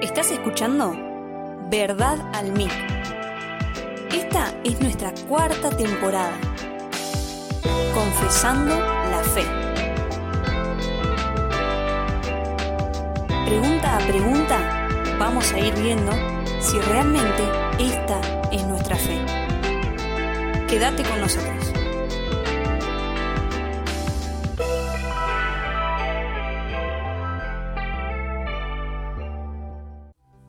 Estás escuchando Verdad al Mic. Esta es nuestra cuarta temporada. Confesando la fe. Pregunta a pregunta, vamos a ir viendo si realmente esta es nuestra fe. Quédate con nosotros.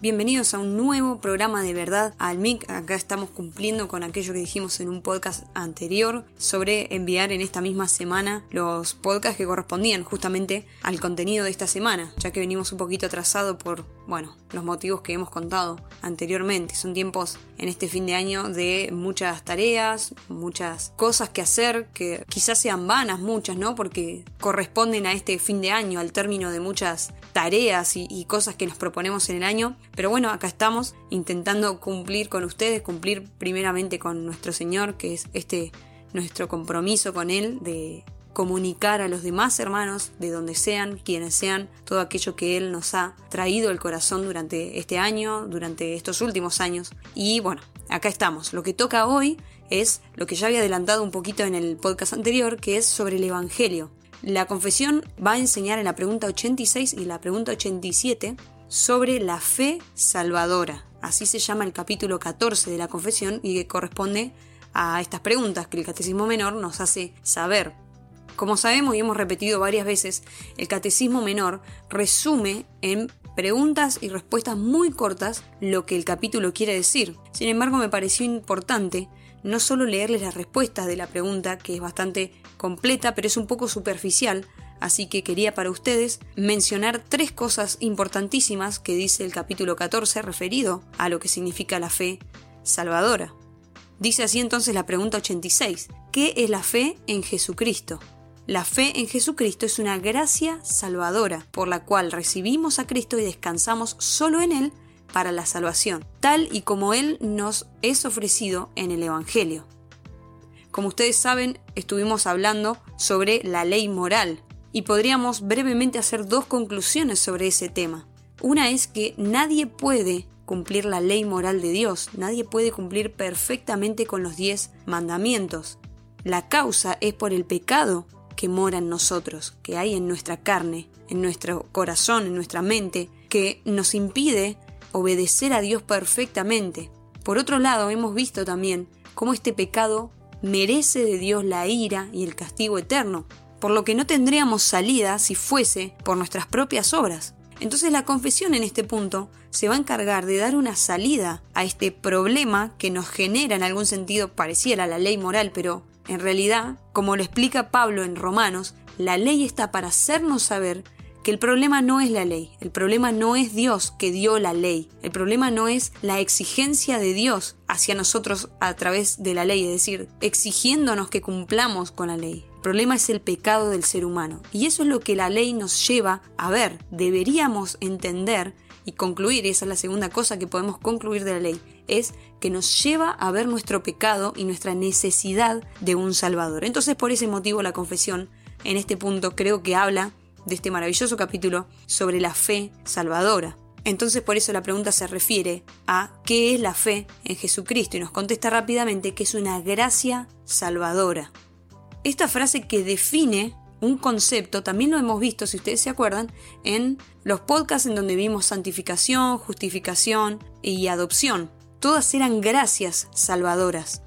Bienvenidos a un nuevo programa de verdad al MIC. Acá estamos cumpliendo con aquello que dijimos en un podcast anterior sobre enviar en esta misma semana los podcasts que correspondían justamente al contenido de esta semana, ya que venimos un poquito atrasado por, bueno, los motivos que hemos contado anteriormente. Son tiempos en este fin de año de muchas tareas, muchas cosas que hacer, que quizás sean vanas muchas, ¿no? Porque corresponden a este fin de año, al término de muchas tareas y, y cosas que nos proponemos en el año pero bueno, acá estamos intentando cumplir con ustedes, cumplir primeramente con nuestro Señor, que es este nuestro compromiso con Él de comunicar a los demás hermanos, de donde sean, quienes sean, todo aquello que Él nos ha traído el corazón durante este año, durante estos últimos años. Y bueno, acá estamos. Lo que toca hoy es lo que ya había adelantado un poquito en el podcast anterior, que es sobre el Evangelio. La confesión va a enseñar en la pregunta 86 y la pregunta 87 sobre la fe salvadora. Así se llama el capítulo 14 de la confesión y que corresponde a estas preguntas que el Catecismo Menor nos hace saber. Como sabemos y hemos repetido varias veces, el Catecismo Menor resume en preguntas y respuestas muy cortas lo que el capítulo quiere decir. Sin embargo, me pareció importante no solo leerles las respuestas de la pregunta, que es bastante completa, pero es un poco superficial, Así que quería para ustedes mencionar tres cosas importantísimas que dice el capítulo 14 referido a lo que significa la fe salvadora. Dice así entonces la pregunta 86. ¿Qué es la fe en Jesucristo? La fe en Jesucristo es una gracia salvadora por la cual recibimos a Cristo y descansamos solo en Él para la salvación, tal y como Él nos es ofrecido en el Evangelio. Como ustedes saben, estuvimos hablando sobre la ley moral, y podríamos brevemente hacer dos conclusiones sobre ese tema. Una es que nadie puede cumplir la ley moral de Dios, nadie puede cumplir perfectamente con los diez mandamientos. La causa es por el pecado que mora en nosotros, que hay en nuestra carne, en nuestro corazón, en nuestra mente, que nos impide obedecer a Dios perfectamente. Por otro lado, hemos visto también cómo este pecado merece de Dios la ira y el castigo eterno, por lo que no tendríamos salida si fuese por nuestras propias obras. Entonces la confesión en este punto se va a encargar de dar una salida a este problema que nos genera en algún sentido pareciera la ley moral, pero en realidad, como lo explica Pablo en Romanos, la ley está para hacernos saber que el problema no es la ley, el problema no es Dios que dio la ley, el problema no es la exigencia de Dios hacia nosotros a través de la ley, es decir, exigiéndonos que cumplamos con la ley. Problema es el pecado del ser humano. Y eso es lo que la ley nos lleva a ver. Deberíamos entender y concluir, y esa es la segunda cosa que podemos concluir de la ley, es que nos lleva a ver nuestro pecado y nuestra necesidad de un Salvador. Entonces por ese motivo la confesión en este punto creo que habla de este maravilloso capítulo sobre la fe salvadora. Entonces por eso la pregunta se refiere a qué es la fe en Jesucristo y nos contesta rápidamente que es una gracia salvadora. Esta frase que define un concepto, también lo hemos visto, si ustedes se acuerdan, en los podcasts en donde vimos santificación, justificación y adopción. Todas eran gracias salvadoras.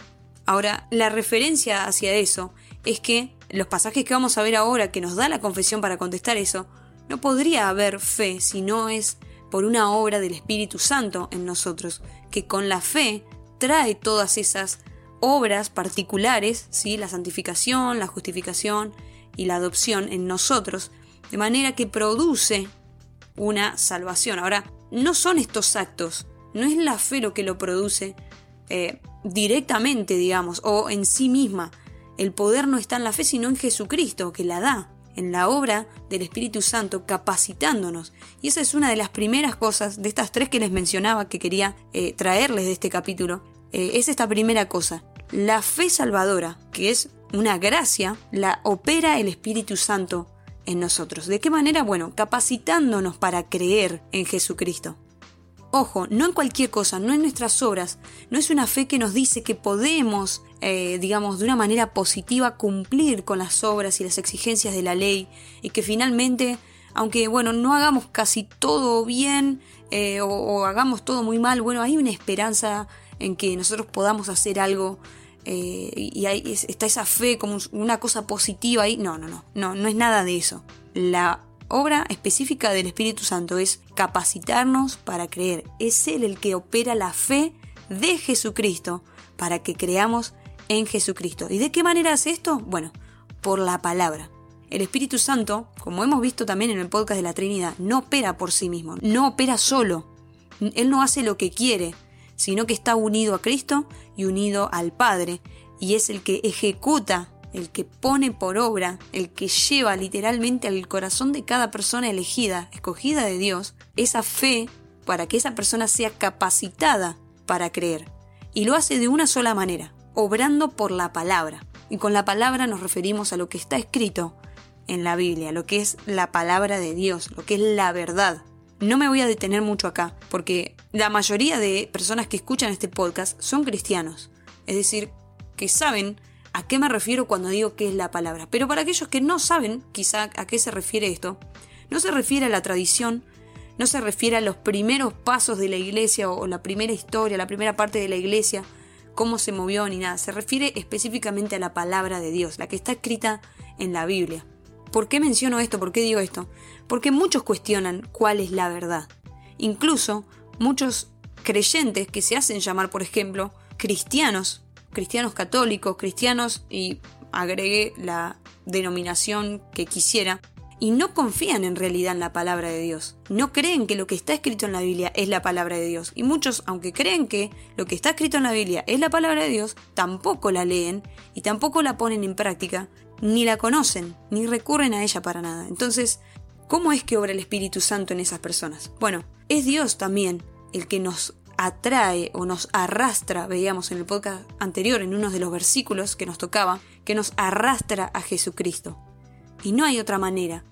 Ahora, la referencia hacia eso es que los pasajes que vamos a ver ahora que nos da la confesión para contestar eso, no podría haber fe si no es por una obra del Espíritu Santo en nosotros, que con la fe trae todas esas obras particulares, ¿sí? la santificación, la justificación y la adopción en nosotros, de manera que produce una salvación. Ahora, no son estos actos, no es la fe lo que lo produce eh, directamente, digamos, o en sí misma. El poder no está en la fe, sino en Jesucristo, que la da, en la obra del Espíritu Santo, capacitándonos. Y esa es una de las primeras cosas, de estas tres que les mencionaba, que quería eh, traerles de este capítulo, eh, es esta primera cosa. La fe salvadora, que es una gracia, la opera el Espíritu Santo en nosotros. ¿De qué manera? Bueno, capacitándonos para creer en Jesucristo. Ojo, no en cualquier cosa, no en nuestras obras, no es una fe que nos dice que podemos, eh, digamos, de una manera positiva cumplir con las obras y las exigencias de la ley y que finalmente, aunque bueno, no hagamos casi todo bien eh, o, hagamos todo muy mal, bueno, hay una esperanza en que nosotros podamos hacer algo eh, y ahí está esa fe como una cosa positiva ahí. No, no, no, no, no es nada de eso. La obra específica del Espíritu Santo es capacitarnos para creer. Es Él el que opera la fe de Jesucristo para que creamos en Jesucristo. ¿Y de qué manera hace esto? Bueno, por la palabra. El Espíritu Santo, como hemos visto también en el podcast de la Trinidad, no opera por sí mismo, no opera solo. Él no hace lo que quiere, sino que está unido a Cristo y unido al Padre, y es el que ejecuta el que pone por obra, el que lleva literalmente al corazón de cada persona elegida, escogida de Dios, esa fe para que esa persona sea capacitada para creer. Y lo hace de una sola manera, obrando por la palabra. Y con la palabra nos referimos a lo que está escrito en la Biblia, lo que es la palabra de Dios, lo que es la verdad. No me voy a detener mucho acá, porque la mayoría de personas que escuchan este podcast son cristianos, es decir, que saben a qué me refiero cuando digo qué es la palabra. Pero para aquellos que no saben quizá a qué se refiere esto, no se refiere a la tradición, no se refiere a los primeros pasos de la iglesia o la primera historia, la primera parte de la iglesia, cómo se movió ni nada. Se refiere específicamente a la palabra de Dios, la que está escrita en la Biblia. ¿Por qué menciono esto? ¿Por qué digo esto? Porque muchos cuestionan cuál es la verdad. Incluso muchos creyentes que se hacen llamar, por ejemplo, cristianos, cristianos católicos, cristianos y agregué la denominación que quisiera, y no confían en realidad en la palabra de Dios. No creen que lo que está escrito en la Biblia es la palabra de Dios. Y muchos, aunque creen que lo que está escrito en la Biblia es la palabra de Dios, tampoco la leen y tampoco la ponen en práctica, ni la conocen, ni recurren a ella para nada. Entonces, ¿cómo es que obra el Espíritu Santo en esas personas? Bueno, es Dios también el que nos atrae o nos arrastra, veíamos en el podcast anterior, en uno de los versículos que nos tocaba, que nos arrastra a Jesucristo. Y no hay otra manera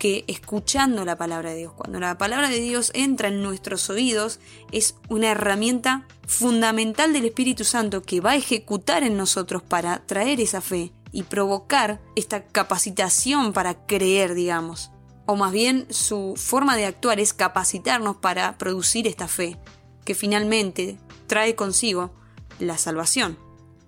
que escuchando la palabra de Dios. Cuando la palabra de Dios entra en nuestros oídos, es una herramienta fundamental del Espíritu Santo que va a ejecutar en nosotros para traer esa fe y provocar esta capacitación para creer, digamos. O más bien su forma de actuar es capacitarnos para producir esta fe que finalmente trae consigo la salvación.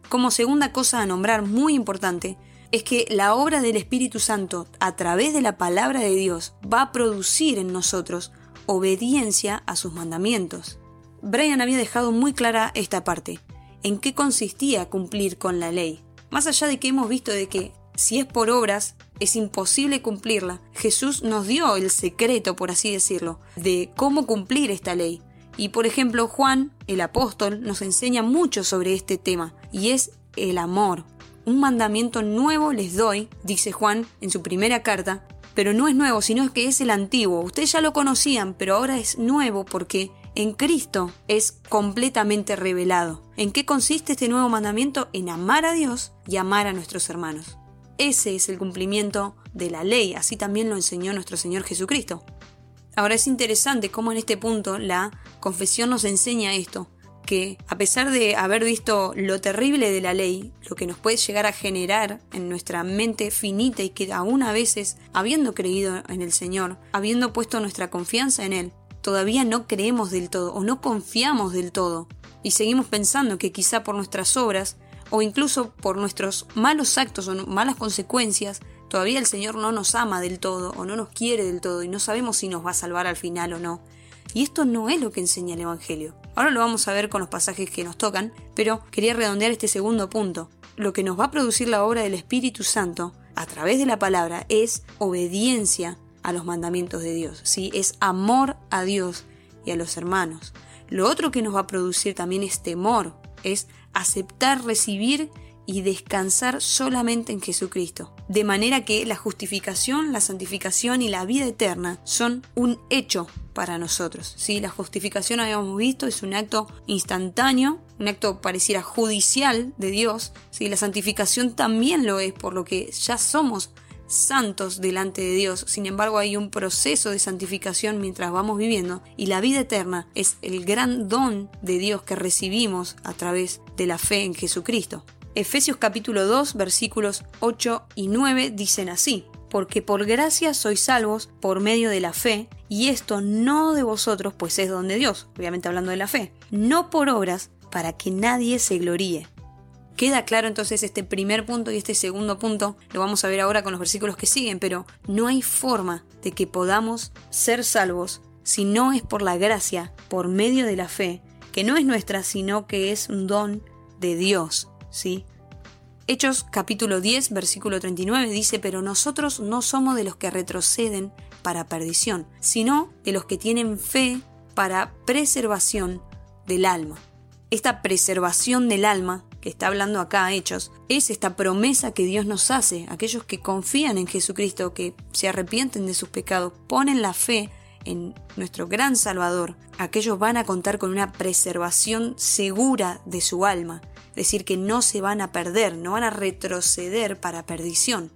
Como segunda cosa a nombrar muy importante, es que la obra del Espíritu Santo a través de la palabra de Dios va a producir en nosotros obediencia a sus mandamientos. Brian había dejado muy clara esta parte, en qué consistía cumplir con la ley. Más allá de que hemos visto de que si es por obras es imposible cumplirla, Jesús nos dio el secreto, por así decirlo, de cómo cumplir esta ley. Y por ejemplo, Juan, el apóstol, nos enseña mucho sobre este tema, y es el amor. Un mandamiento nuevo les doy, dice Juan en su primera carta, pero no es nuevo, sino que es el antiguo. Ustedes ya lo conocían, pero ahora es nuevo porque en Cristo es completamente revelado. ¿En qué consiste este nuevo mandamiento? En amar a Dios y amar a nuestros hermanos. Ese es el cumplimiento de la ley, así también lo enseñó nuestro Señor Jesucristo. Ahora es interesante cómo en este punto la confesión nos enseña esto, que a pesar de haber visto lo terrible de la ley, lo que nos puede llegar a generar en nuestra mente finita y que aún a veces, habiendo creído en el Señor, habiendo puesto nuestra confianza en Él, todavía no creemos del todo o no confiamos del todo y seguimos pensando que quizá por nuestras obras o incluso por nuestros malos actos o malas consecuencias Todavía el Señor no nos ama del todo o no nos quiere del todo y no sabemos si nos va a salvar al final o no. Y esto no es lo que enseña el Evangelio. Ahora lo vamos a ver con los pasajes que nos tocan, pero quería redondear este segundo punto. Lo que nos va a producir la obra del Espíritu Santo a través de la palabra es obediencia a los mandamientos de Dios, ¿sí? es amor a Dios y a los hermanos. Lo otro que nos va a producir también es temor, es aceptar recibir y descansar solamente en Jesucristo. De manera que la justificación, la santificación y la vida eterna son un hecho para nosotros. ¿sí? La justificación, habíamos visto, es un acto instantáneo, un acto pareciera judicial de Dios. ¿sí? La santificación también lo es, por lo que ya somos santos delante de Dios. Sin embargo, hay un proceso de santificación mientras vamos viviendo y la vida eterna es el gran don de Dios que recibimos a través de la fe en Jesucristo. Efesios capítulo 2 versículos 8 y 9 dicen así, porque por gracia sois salvos por medio de la fe, y esto no de vosotros, pues es don de Dios, obviamente hablando de la fe, no por obras, para que nadie se gloríe. Queda claro entonces este primer punto y este segundo punto, lo vamos a ver ahora con los versículos que siguen, pero no hay forma de que podamos ser salvos si no es por la gracia, por medio de la fe, que no es nuestra, sino que es un don de Dios, ¿sí? Hechos capítulo 10, versículo 39 dice, pero nosotros no somos de los que retroceden para perdición, sino de los que tienen fe para preservación del alma. Esta preservación del alma que está hablando acá Hechos, es esta promesa que Dios nos hace, aquellos que confían en Jesucristo, que se arrepienten de sus pecados, ponen la fe en nuestro gran Salvador, aquellos van a contar con una preservación segura de su alma, es decir, que no se van a perder, no van a retroceder para perdición.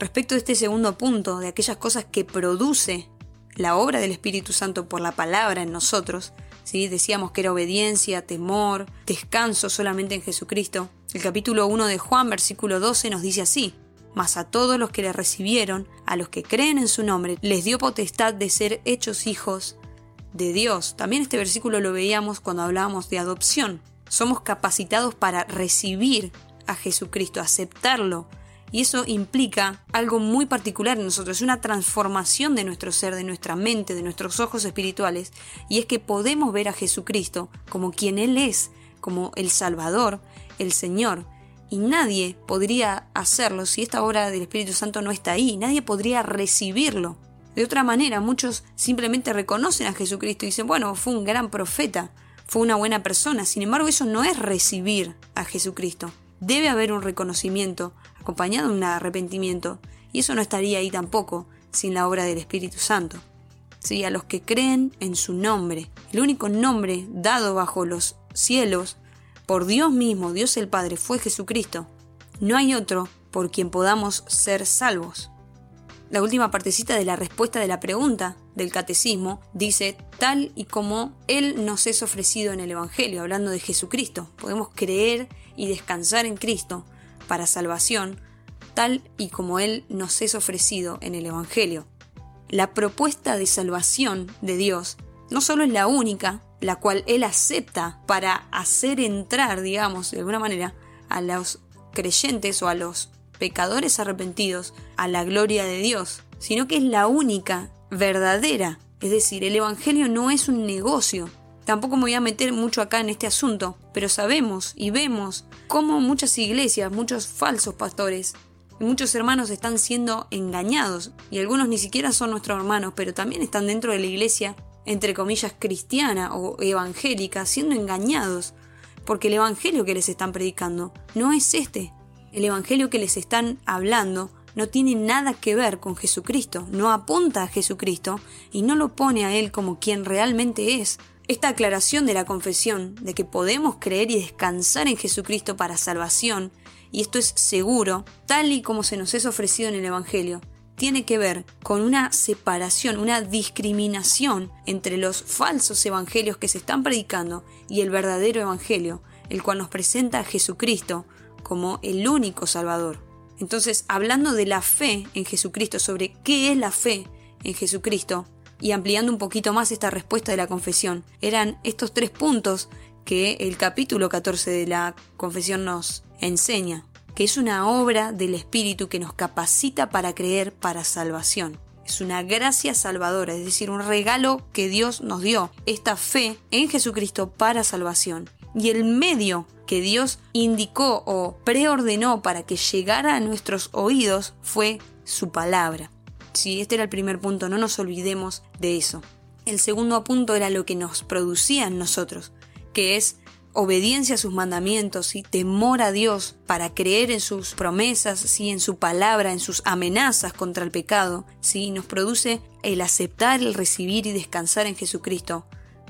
Respecto de este segundo punto, de aquellas cosas que produce la obra del Espíritu Santo por la palabra en nosotros, Decíamos que era obediencia, temor, descanso solamente en Jesucristo. El capítulo 1 de Juan, versículo 12, nos dice así, mas a todos los que le recibieron, a los que creen en su nombre, les dio potestad de ser hechos hijos de Dios. También este versículo lo veíamos cuando hablábamos de adopción. Somos capacitados para recibir a Jesucristo, aceptarlo, y eso implica algo muy particular en nosotros, una transformación de nuestro ser, de nuestra mente, de nuestros ojos espirituales, y es que podemos ver a Jesucristo como quien Él es, como el Salvador, el Señor, y nadie podría hacerlo si esta obra del Espíritu Santo no está ahí, nadie podría recibirlo. De otra manera, muchos simplemente reconocen a Jesucristo y dicen, bueno, fue un gran profeta, fue una buena persona, sin embargo eso no es recibir a Jesucristo. Debe haber un reconocimiento acompañado de un arrepentimiento, y eso no estaría ahí tampoco sin la obra del Espíritu Santo. Sí, a los que creen en su nombre, el único nombre dado bajo los cielos por Dios mismo, Dios el Padre, fue Jesucristo. No hay otro por quien podamos ser salvos. La última partecita de la respuesta de la pregunta del catecismo dice tal y como Él nos es ofrecido en el Evangelio, hablando de Jesucristo. Podemos creer y descansar en Cristo para salvación, tal y como Él nos es ofrecido en el Evangelio. La propuesta de salvación de Dios no solo es la única, la cual Él acepta para hacer entrar, digamos, de alguna manera, a los creyentes o a los pecadores arrepentidos a la gloria de Dios, sino que es la única verdadera. Es decir, el Evangelio no es un negocio, Tampoco me voy a meter mucho acá en este asunto, pero sabemos y vemos cómo muchas iglesias, muchos falsos pastores y muchos hermanos están siendo engañados, y algunos ni siquiera son nuestros hermanos, pero también están dentro de la iglesia, entre comillas, cristiana o evangélica, siendo engañados, porque el evangelio que les están predicando no es este. El evangelio que les están hablando no tiene nada que ver con Jesucristo, no apunta a Jesucristo y no lo pone a Él como quien realmente es, esta aclaración de la confesión de que podemos creer y descansar en Jesucristo para salvación, y esto es seguro, tal y como se nos es ofrecido en el Evangelio, tiene que ver con una separación, una discriminación entre los falsos evangelios que se están predicando y el verdadero evangelio, el cual nos presenta a Jesucristo como el único Salvador. Entonces, hablando de la fe en Jesucristo, sobre qué es la fe en Jesucristo, y ampliando un poquito más esta respuesta de la confesión, eran estos tres puntos que el capítulo 14 de la confesión nos enseña, que es una obra del Espíritu que nos capacita para creer para salvación. Es una gracia salvadora, es decir, un regalo que Dios nos dio, esta fe en Jesucristo para salvación. Y el medio que Dios indicó o preordenó para que llegara a nuestros oídos fue su palabra. Sí, este era el primer punto, no nos olvidemos de eso. El segundo punto era lo que nos producía en nosotros, que es obediencia a sus mandamientos y temor a Dios para creer en sus promesas, ¿sí? en su palabra, en sus amenazas contra el pecado, ¿sí? nos produce el aceptar, el recibir y descansar en Jesucristo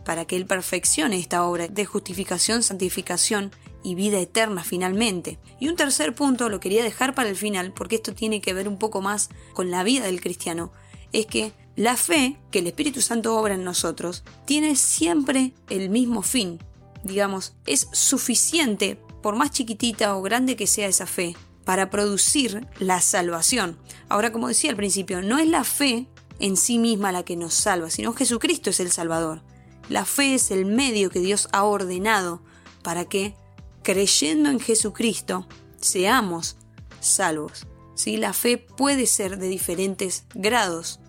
para que Él perfeccione esta obra de justificación, santificación y vida eterna finalmente. Y un tercer punto lo quería dejar para el final porque esto tiene que ver un poco más con la vida del cristiano, es que la fe que el Espíritu Santo obra en nosotros tiene siempre el mismo fin. Digamos, es suficiente, por más chiquitita o grande que sea esa fe, para producir la salvación. Ahora, como decía al principio, no es la fe en sí misma la que nos salva, sino Jesucristo es el Salvador. La fe es el medio que Dios ha ordenado para que, creyendo en Jesucristo, seamos salvos. ¿Sí? La fe puede ser de diferentes grados.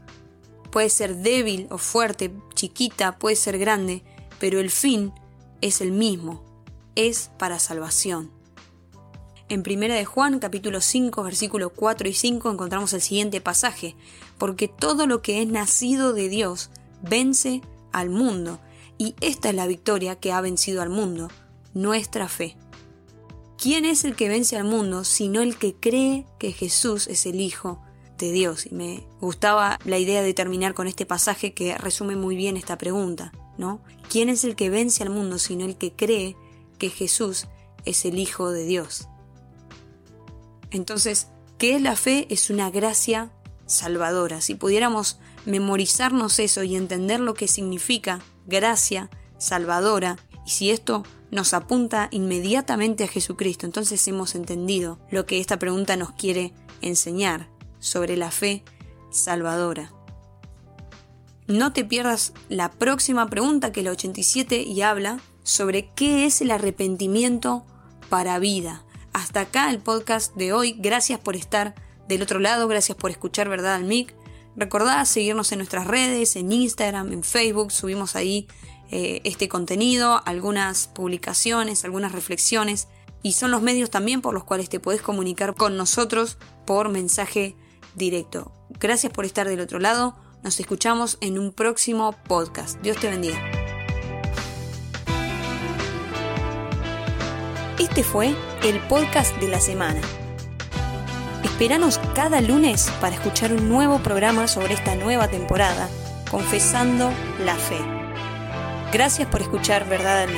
Puede ser débil o fuerte, chiquita, puede ser grande, pero el fin es el mismo, es para salvación. En 1 de Juan capítulo 5 versículos 4 y 5 encontramos el siguiente pasaje, porque todo lo que es nacido de Dios vence al mundo, y esta es la victoria que ha vencido al mundo, nuestra fe. ¿Quién es el que vence al mundo sino el que cree que Jesús es el Hijo de Dios? Y me gustaba la idea de terminar con este pasaje que resume muy bien esta pregunta, ¿no? ¿Quién es el que vence al mundo sino el que cree que Jesús es el Hijo de Dios? Entonces, ¿qué es la fe? Es una gracia salvadora. Si pudiéramos memorizarnos eso y entender lo que significa gracia salvadora, y si esto nos apunta inmediatamente a Jesucristo, entonces hemos entendido lo que esta pregunta nos quiere enseñar sobre la fe salvadora. No te pierdas la próxima pregunta que es la 87 y habla sobre qué es el arrepentimiento para vida. Hasta acá el podcast de hoy. Gracias por estar del otro lado, gracias por escuchar Verdad al MIC. Recordad seguirnos en nuestras redes, en Instagram, en Facebook, subimos ahí eh, este contenido, algunas publicaciones, algunas reflexiones y son los medios también por los cuales te puedes comunicar con nosotros por mensaje directo. Gracias por estar del otro lado, nos escuchamos en un próximo podcast. Dios te bendiga. Este fue el podcast de la semana. Esperanos cada lunes para escuchar un nuevo programa sobre esta nueva temporada, Confesando la Fe. Gracias por escuchar Verdad al